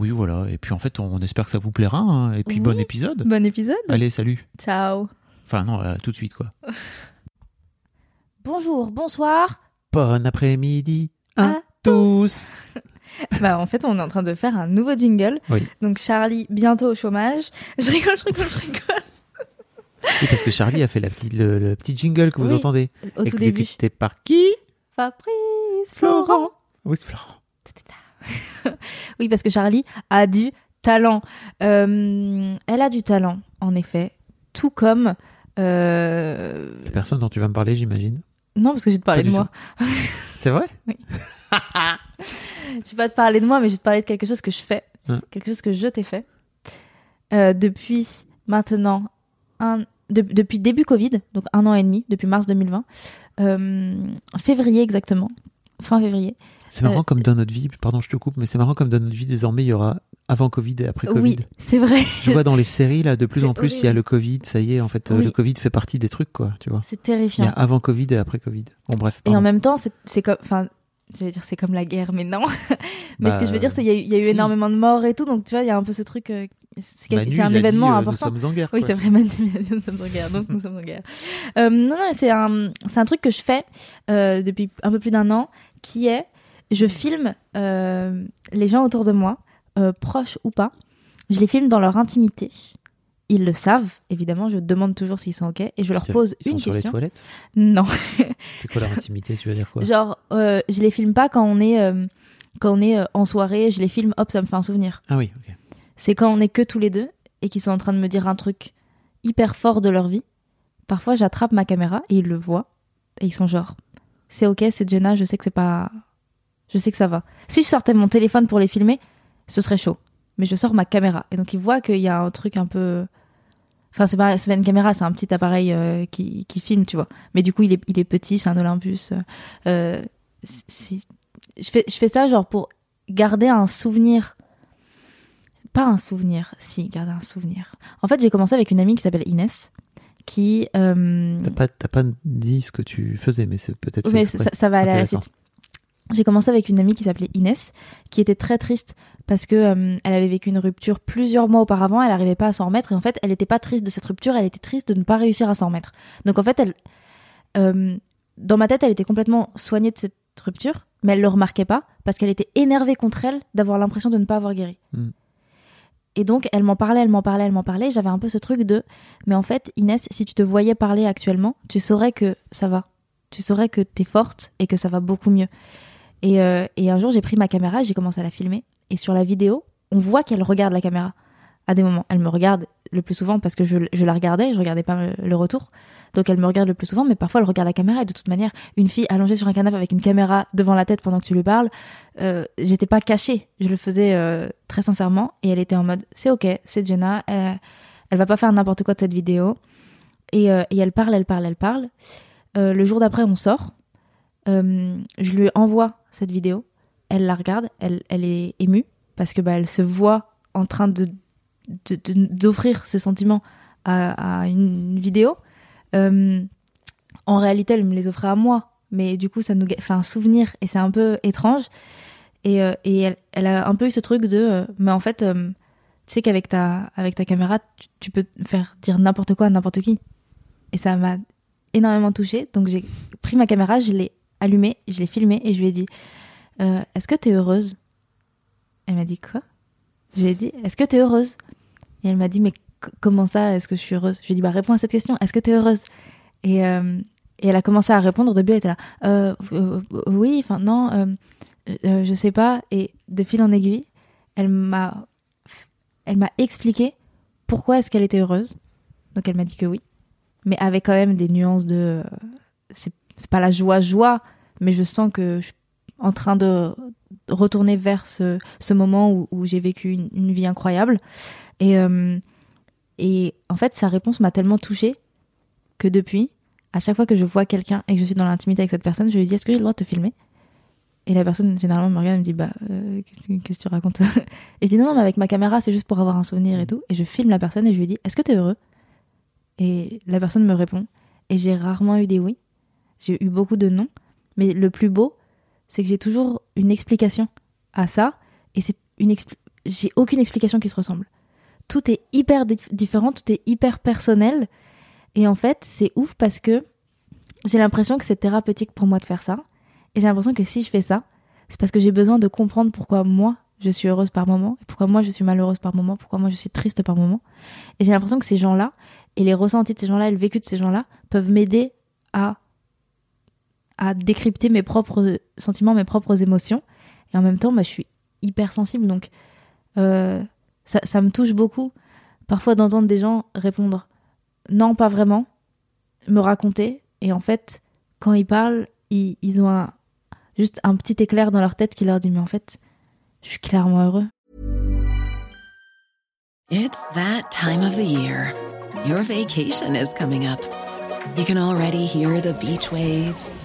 Oui, voilà. Et puis en fait, on espère que ça vous plaira. hein. Et puis Oui. bon épisode. Bon épisode. Allez, salut. Ciao. Enfin non, euh, tout de suite quoi. Bonjour, bonsoir. Bon après-midi à, À tous. bah, en fait, on est en train de faire un nouveau jingle. Oui. Donc, Charlie, bientôt au chômage. Je rigole, je rigole, je rigole. Oui, parce que Charlie a fait la petite, le, le petit jingle que vous Oui, entendez. Au tout début. Exécuté par qui? Fabrice Florent. Oui, c'est Florent. Oui, parce que Charlie a du talent. Euh, elle a du talent, en effet. Tout comme. euh, La personne dont tu vas me parler, j'imagine. Non, parce que je vais te parler Pas de moi. C'est vrai? Je vais pas te parler de moi, mais je vais te parler de quelque chose que je fais. Hein. Quelque chose que je t'ai fait. Euh, depuis maintenant, un, de- depuis début Covid, donc un an et demi, depuis mars 2020, euh, février exactement, fin février. C'est marrant Euh, comme dans notre vie, pardon je te coupe, mais c'est marrant comme dans notre vie désormais il y aura avant Covid et après Covid. Oui, c'est vrai. Je vois dans les séries là de plus en plus il y a le Covid, ça y est en fait euh, Oui. le Covid fait partie des trucs quoi, tu vois. C'est Il y terrifiant. a avant Covid et après Covid. Bon bref. Et en même temps, c'est comme. Enfin, je vais dire c'est comme la guerre, mais non. mais Bah, ce que je veux dire, c'est qu'il y a eu, il y a eu si. énormément de morts et tout, donc tu vois, il y a un peu ce truc. euh, c'est un événement dit, euh, important. Nous sommes en guerre. Oui, c'est vrai, Manu nous sommes en guerre, donc nous sommes en guerre. Euh, non, non, c'est un, c'est un truc que je fais depuis un peu plus d'un an, qui est, je filme euh, les gens autour de moi, euh, proches ou pas, je les filme dans leur intimité. Ils le savent, évidemment, je demande toujours s'ils sont OK, et je leur pose ils sont une sur question. les toilettes. Non, C'est quoi leur intimité Tu veux dire quoi? Genre, euh, je les filme pas quand on est, quand on est en soirée, je les filme, hop, ça me fait un souvenir. Ah oui, ok. c'est quand on est que tous les deux et qu'ils sont en train de me dire un truc hyper fort de leur vie. Parfois, j'attrape ma caméra et ils le voient et ils sont genre, c'est ok, c'est Jenna, je sais que c'est pas, je sais que ça va. Si je sortais mon téléphone pour les filmer, ce serait chaud. Mais je sors ma caméra et donc ils voient qu'il y a un truc un peu, enfin c'est pas, pas une caméra, c'est un petit appareil euh, qui, qui filme, tu vois. Mais du coup, il est, il est petit, c'est un Olympus. euh, je fais, je fais ça genre pour garder un souvenir pas un souvenir, si, garder un souvenir. En fait, j'ai commencé avec une amie qui s'appelle Inès, qui... euh, T'as pas, pas dit ce que tu faisais, mais c'est peut-être. mais ça, ça va aller à la suite. J'ai commencé avec une amie qui s'appelait Inès, qui était très triste parce que euh, elle avait vécu une rupture plusieurs mois auparavant, elle n'arrivait pas à s'en remettre et en fait, elle n'était pas triste de cette rupture, elle était triste de ne pas réussir à s'en remettre. Donc en fait, elle, euh, dans ma tête, elle était complètement soignée de cette rupture, mais elle le remarquait pas parce qu'elle était énervée contre elle d'avoir l'impression de ne pas avoir guéri. Mm. Et donc, elle m'en parlait, elle m'en parlait, elle m'en parlait. J'avais un peu ce truc de, mais en fait, Inès, si tu te voyais parler actuellement, tu saurais que ça va. Tu saurais que t'es forte et que ça va beaucoup mieux. Et, euh, et un jour, j'ai pris ma caméra, j'ai commencé à la filmer. Et sur la vidéo, on voit qu'elle regarde la caméra à des moments. Elle me regarde le plus souvent parce que je, la regardais, je regardais pas le, retour. Donc elle me regarde le plus souvent, mais parfois elle regarde la caméra. Et de toute manière, une fille allongée sur un canapé avec une caméra devant la tête pendant que tu lui parles, euh, j'étais pas cachée. Je le faisais euh, très sincèrement. Et elle était en mode, c'est ok, c'est Jenna, elle, elle va pas faire n'importe quoi de cette vidéo. Et, euh, et elle parle, elle parle, elle parle. Euh, le jour d'après, on sort. Euh, je lui envoie cette vidéo. Elle la regarde, elle, elle est émue parce que bah, elle se voit en train de d'offrir ses sentiments à, une vidéo. Euh, en réalité, elle me les offrait à moi, mais du coup, ça nous fait un souvenir et c'est un peu étrange. Et, euh, et elle, a un peu eu ce truc de, euh, mais en fait, tu sais qu'avec ta, avec ta caméra, tu, tu peux faire dire n'importe quoi à n'importe qui. Et ça m'a énormément touchée. Donc j'ai pris ma caméra, je l'ai allumée, je l'ai filmée et je lui ai dit euh, Est-ce que t'es heureuse? Elle m'a dit Quoi? Je lui ai dit Est-ce que t'es heureuse? Et elle m'a dit, mais comment ça, est-ce que je suis heureuse? Je lui ai dit, bah réponds à cette question, est-ce que tu es heureuse? Et, euh, et elle a commencé à répondre. Au début, elle était là, euh, oui, enfin non, je sais pas. Et de fil en aiguille, elle m'a, elle m'a expliqué pourquoi est-ce qu'elle était heureuse. Donc elle m'a dit que oui, mais avec quand même des nuances de, c'est, c'est pas la joie joie, mais je sens que je suis en train de retourner vers ce, moment où, j'ai vécu une, vie incroyable. Et, euh, et en fait, sa réponse m'a tellement touchée que depuis, à chaque fois que je vois quelqu'un et que je suis dans l'intimité avec cette personne, je lui dis Est-ce que j'ai le droit de te filmer? Et la personne, généralement, me regarde et me dit Bah, euh, qu'est-ce, que- tu racontes? Et je dis Non, non, mais avec ma caméra, c'est juste pour avoir un souvenir et tout. Et je filme la personne et je lui dis Est-ce que tu es heureux? Et la personne me répond. Et j'ai rarement eu des oui. J'ai eu beaucoup de non. Mais le plus beau, c'est que j'ai toujours une explication à ça. Et c'est une j'ai aucune explication qui se ressemble. Tout est hyper dif- différent, tout est hyper personnel. Et en fait, c'est ouf parce que j'ai l'impression que c'est thérapeutique pour moi de faire ça. Et j'ai l'impression que si je fais ça, c'est parce que j'ai besoin de comprendre pourquoi moi je suis heureuse par moment, pourquoi moi je suis malheureuse par moment, pourquoi moi je suis triste par moment. Et j'ai l'impression que ces gens-là, et les ressentis de ces gens-là, et le vécu de ces gens-là, peuvent m'aider à, à décrypter mes propres sentiments, mes propres émotions. Et en même temps, bah, je suis hyper sensible, donc euh, ça, ça me touche beaucoup parfois d'entendre des gens répondre non, pas vraiment, me raconter. Et en fait, quand ils parlent, ils, ils ont un, juste un petit éclair dans leur tête qui leur dit Mais en fait, je suis clairement heureux. It's that time of the year. Your vacation is coming up. You can already hear the beach waves,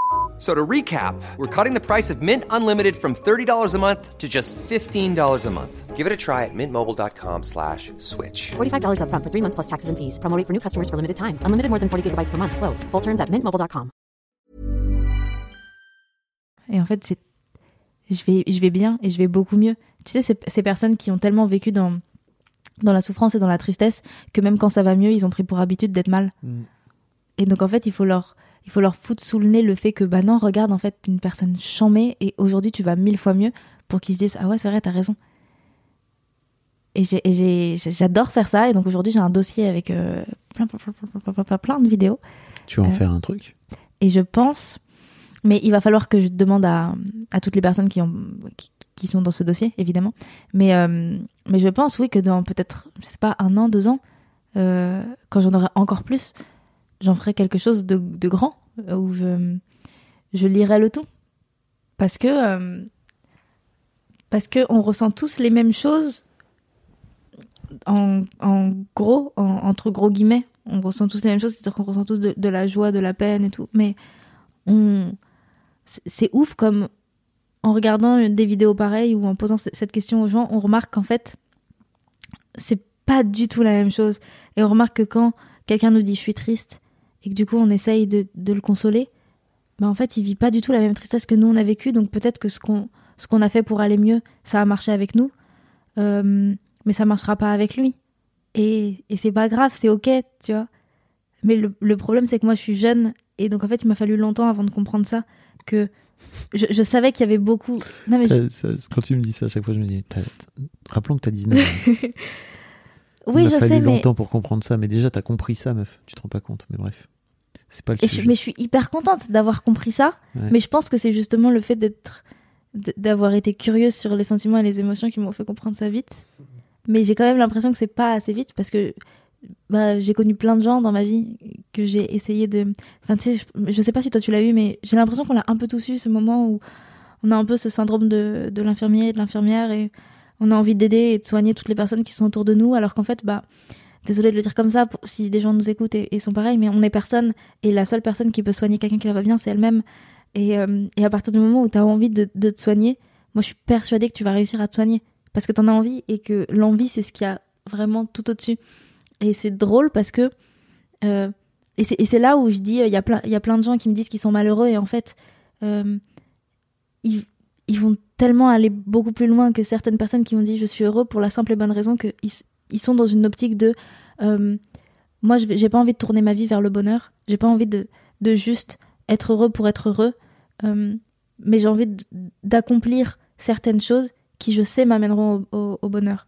So to recap, we're cutting the price of Mint Unlimited from $30 a month to just $15 a month. Give it a try at mintmobile.com slash switch. $45 upfront for three months plus taxes and fees. Promo for new customers for limited time. Unlimited more than 40 gigabytes per month. Slows. Full terms at mintmobile.com. Et en fait, c'est- je vais, je vais bien et je vais beaucoup mieux. Tu sais, ces, ces personnes qui ont tellement vécu dans, dans la souffrance et dans la tristesse que même quand ça va mieux, ils ont pris pour habitude d'être mal. Mm. Et donc, en fait, il faut leur, il faut leur foutre sous le nez le fait que, bah non, regarde, en fait, une personne chamée et aujourd'hui, tu vas mille fois mieux pour qu'ils se disent, ah ouais, c'est vrai, t'as raison. Et j'adore faire ça. Et donc, aujourd'hui, j'ai un dossier avec euh, plein, de vidéos. Tu vas en Euh, faire un truc? Et je pense, mais il va falloir que je demande à, à toutes les personnes qui, ont, qui, qui sont dans ce dossier, évidemment. Mais, euh, mais je pense, oui, que dans peut-être, je sais pas, un an, deux ans, quand j'en aurai encore plus, j'en ferai quelque chose de, grand, euh, où je, je lirai le tout. Parce que, euh, parce que on ressent tous les mêmes choses, en, gros, en- entre gros guillemets, on ressent tous les mêmes choses, c'est-à-dire qu'on ressent tous de, la joie, de la peine et tout. Mais c'est ouf comme en regardant des vidéos pareilles ou en posant cette question aux gens, on remarque qu'en fait, c'est pas du tout la même chose. Et on remarque que quand quelqu'un nous dit je suis triste et que du coup on essaye de, de le consoler, bah en fait il vit pas du tout la même tristesse que nous on a vécu. Donc peut-être que ce qu'on ce qu'on a fait pour aller mieux, ça a marché avec nous, Euh, mais ça marchera pas avec lui. Et, et c'est pas grave, c'est ok, tu vois. Mais le, le problème, c'est que moi, je suis jeune. Et donc, en fait, il m'a fallu longtemps avant de comprendre ça. Que je, je savais qu'il y avait beaucoup. Non, mais je- Ça- ça- Quand tu me dis ça, à chaque fois, je me dis, rappelons que t'as 19 ans. oui, Il je sais, mais. longtemps pour comprendre ça, mais déjà, t'as compris ça, meuf. Tu te rends pas compte, mais bref. C'est pas le Et je, mais je suis hyper contente d'avoir compris ça. Ouais. Mais je pense que c'est justement le fait d'être, d'avoir été curieuse sur les sentiments et les émotions qui m'ont fait comprendre ça vite. Mais j'ai quand même l'impression que c'est pas assez vite parce que bah, j'ai connu plein de gens dans ma vie que j'ai essayé de. Enfin, tu sais, je, je sais pas si toi tu l'as eu, mais j'ai l'impression qu'on l'a un peu tous eu ce moment où on a un peu ce syndrome de, de l'infirmier et de l'infirmière et on a envie d'aider et de soigner toutes les personnes qui sont autour de nous alors qu'en fait, bah, désolée de le dire comme ça si des gens nous écoutent et, sont pareils, mais on est personne et la seule personne qui peut soigner quelqu'un qui va pas bien, c'est elle-même. Et, euh, à partir du moment où tu as envie de, te soigner, moi je suis persuadée que tu vas réussir à te soigner parce que tu en as envie et que l'envie c'est ce qu'il y a vraiment tout au-dessus. Et c'est drôle parce que. euh, et c'est là où je dis, euh, il y, a plein- de gens qui me disent qu'ils sont malheureux et en fait, ils vont tellement aller beaucoup plus loin que certaines personnes qui ont dit je suis heureux pour la simple et bonne raison qu'ils ils sont dans une optique de euh, moi j'ai pas envie de tourner ma vie vers le bonheur. J'ai pas envie de, de juste être heureux pour être heureux. Euh, mais j'ai envie d'accomplir certaines choses qui je sais m'amèneront au, bonheur.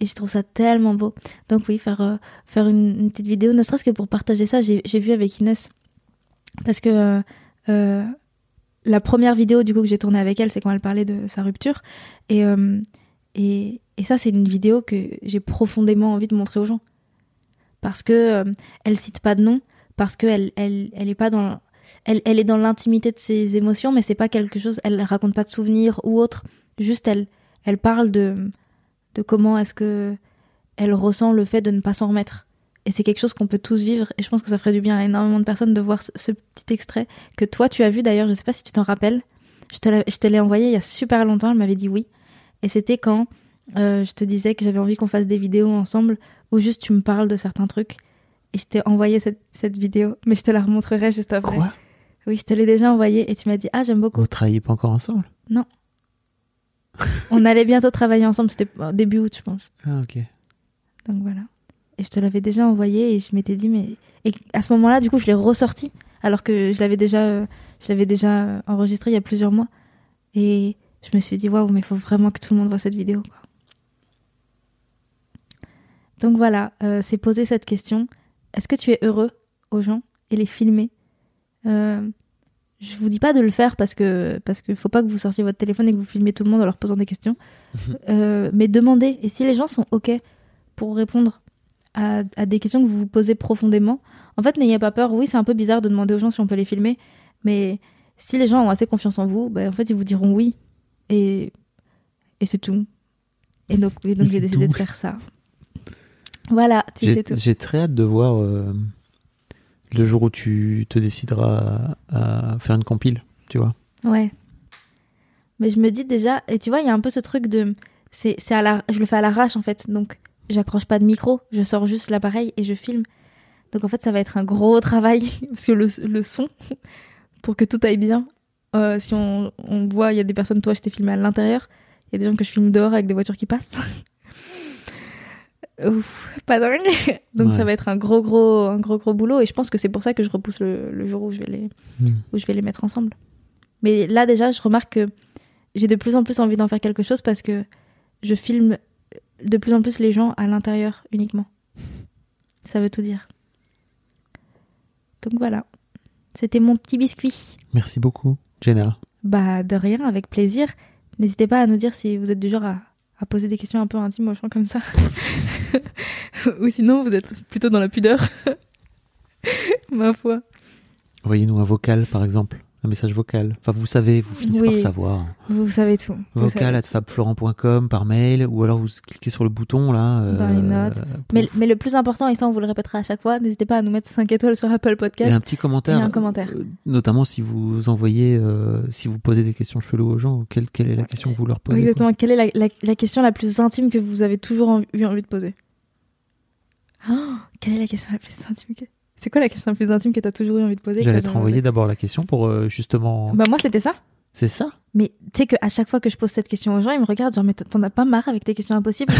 Et je trouve ça tellement beau. Donc oui faire euh, faire une, petite vidéo ne serait-ce que pour partager ça j'ai vu avec Inès. Parce que euh, la première vidéo du coup que j'ai tournée avec elle, c'est quand elle parlait de sa rupture. Et, euh, et, et ça, c'est une vidéo que j'ai profondément envie de montrer aux gens. Parce que euh, elle cite pas de nom, parce qu'elle elle, elle est pas dans. Elle, est dans l'intimité de ses émotions, mais c'est pas quelque chose. Elle raconte pas de souvenirs ou autre. Juste, elle, elle parle de, de comment est-ce que elle ressent le fait de ne pas s'en remettre. Et c'est quelque chose qu'on peut tous vivre. Et je pense que ça ferait du bien à énormément de personnes de voir ce, petit extrait que toi tu as vu d'ailleurs. Je sais pas si tu t'en rappelles. Je te l'ai- envoyé il y a super longtemps. Elle m'avait dit oui. Et c'était quand euh, je te disais que j'avais envie qu'on fasse des vidéos ensemble où juste tu me parles de certains trucs. Et je t'ai envoyé cette, cette vidéo, mais je te la remontrerai juste après. Quoi? Oui, je te l'ai déjà envoyée et tu m'as dit ah j'aime beaucoup. Vous travaillez pas encore ensemble? On allait bientôt travailler ensemble. C'était au début août, je pense. Ah, ok. Donc voilà. Et je te l'avais déjà envoyé et je m'étais dit mais et à ce moment-là du coup je l'ai ressorti alors que je l'avais déjà euh, je l'avais déjà euh, enregistré il y a plusieurs mois et je me suis dit waouh mais il faut vraiment que tout le monde voit cette vidéo quoi. Donc voilà, euh, c'est poser cette question. Est-ce que tu es heureux aux gens et les filmer? Euh, Je vous dis pas de le faire parce que parce qu'il faut pas que vous sortiez votre téléphone et que vous filmiez tout le monde en leur posant des questions. Euh, mais demandez. Et si les gens sont ok pour répondre à, à des questions que vous vous posez profondément, en fait n'ayez pas peur. Oui, c'est un peu bizarre de demander aux gens si on peut les filmer, mais si les gens ont assez confiance en vous, ben, en fait ils vous diront oui. Et et c'est tout. Et donc, et donc j'ai décidé tout. de faire ça. Voilà, tu sais tout. j'ai très hâte de voir euh, le jour où tu te décideras à, à faire une compile, tu vois. Ouais. Mais je me dis déjà, et tu vois, il y a un peu ce truc de. c'est c'est à la, Je le fais à l'arrache en fait, donc j'accroche pas de micro, je sors juste l'appareil et je filme. Donc en fait, ça va être un gros travail, parce que le, le son, pour que tout aille bien, euh, si on, on voit, il y a des personnes, toi, je t'ai filmé à l'intérieur, il y a des gens que je filme dehors avec des voitures qui passent. Ouf, pas dingue. Donc Ouais. ça va être un gros, gros, un gros, gros boulot, et je pense que c'est pour ça que je repousse le, le jour où je vais les Hmm. où je vais les mettre ensemble. Mais là déjà, je remarque que j'ai de plus en plus envie d'en faire quelque chose parce que je filme de plus en plus les gens à l'intérieur uniquement. Ça veut tout dire. Donc voilà. C'était mon petit biscuit. Merci beaucoup, Jenna. Bah de rien, avec plaisir. N'hésitez pas à nous dire si vous êtes du genre à, à poser des questions un peu intimes aux gens comme ça. Ou sinon vous êtes plutôt dans la pudeur. Ma foi. Envoyez-nous un vocal, par exemple. Un message vocal. Enfin, vous savez, vous finissez Oui. par savoir. Vous savez tout. Vocal at fabflorent.com par mail, ou alors vous cliquez sur le bouton là. euh, Dans les notes. pour- Mais, mais le plus important, et ça on vous le répétera à chaque fois, n'hésitez pas à nous mettre 5 étoiles sur Apple Et Podcast. un petit commentaire. Et un commentaire. euh, notamment si vous envoyez, euh, si vous posez des questions cheloues aux gens, quelle, quelle est la question que vous leur posez Exactement. Quelle est la, la- la question la plus intime que vous avez toujours eu envie de poser? Oh, Quelle est la question la plus intime que... C'est quoi la question la plus intime que tu as toujours eu envie de poser J'allais te renvoyer d'abord la question pour euh, justement. Bah moi c'était ça. C'est ça? Mais tu sais qu'à chaque fois que je pose cette question aux gens, ils me regardent genre mais t'en as pas marre avec tes questions impossibles?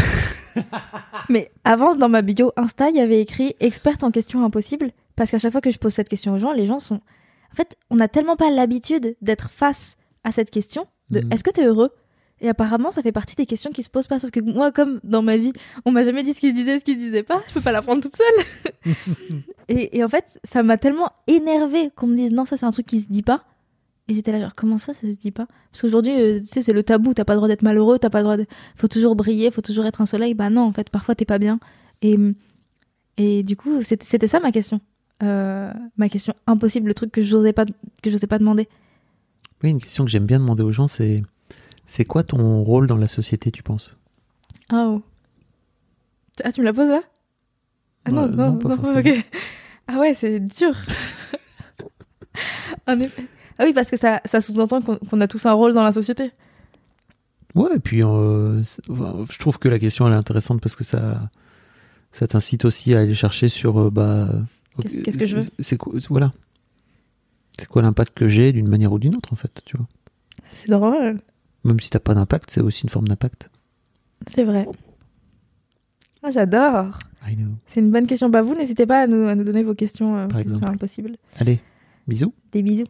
Mais avant dans ma bio Insta, il y avait écrit experte en questions impossibles parce qu'à chaque fois que je pose cette question aux gens, les gens sont en fait, on n'a tellement pas l'habitude d'être face à cette question de Mhm. est-ce que t'es heureux? Et apparemment, ça fait partie des questions qui se posent pas. Sauf que moi, comme dans ma vie, on m'a jamais dit ce qu'il disait, ce qu'il disait pas, je peux pas l'apprendre toute seule. et, et en fait, ça m'a tellement énervé qu'on me dise non, ça c'est un truc qui se dit pas. Et j'étais là, genre, comment ça, ça se dit pas? Parce qu'aujourd'hui, euh, tu sais, c'est le tabou, t'as pas le droit d'être malheureux, t'as pas le droit de. Faut toujours briller, faut toujours être un soleil. Bah non, en fait, parfois t'es pas bien. Et, et du coup, c'était c'était ça ma question. Euh, ma question impossible, le truc que j'osais pas, que j'osais pas demander. Oui, une question que j'aime bien demander aux gens, c'est c'est quoi ton rôle dans la société, tu penses? Oh. Ah, tu me la poses là? Ah non, Bah, non, non, pas non, forcément. ok. Ah ouais, c'est dur. en effet. Ah oui, parce que ça, ça sous-entend qu'on a tous un rôle dans la société. Ouais, et puis euh, je trouve que la question elle est intéressante parce que ça, ça t'incite aussi à aller chercher sur euh, bah. Qu'est-ce- que je veux? c'est- voilà. C'est quoi l'impact que j'ai d'une manière ou d'une autre en fait, tu vois. C'est drôle. Même si t'as pas d'impact, c'est aussi une forme d'impact. C'est vrai. Ah, j'adore. I know. C'est une bonne question. Bah, vous, n'hésitez pas à nous, à nous donner vos questions, euh, Par questions exemple. impossibles. Allez, bisous. Des bisous.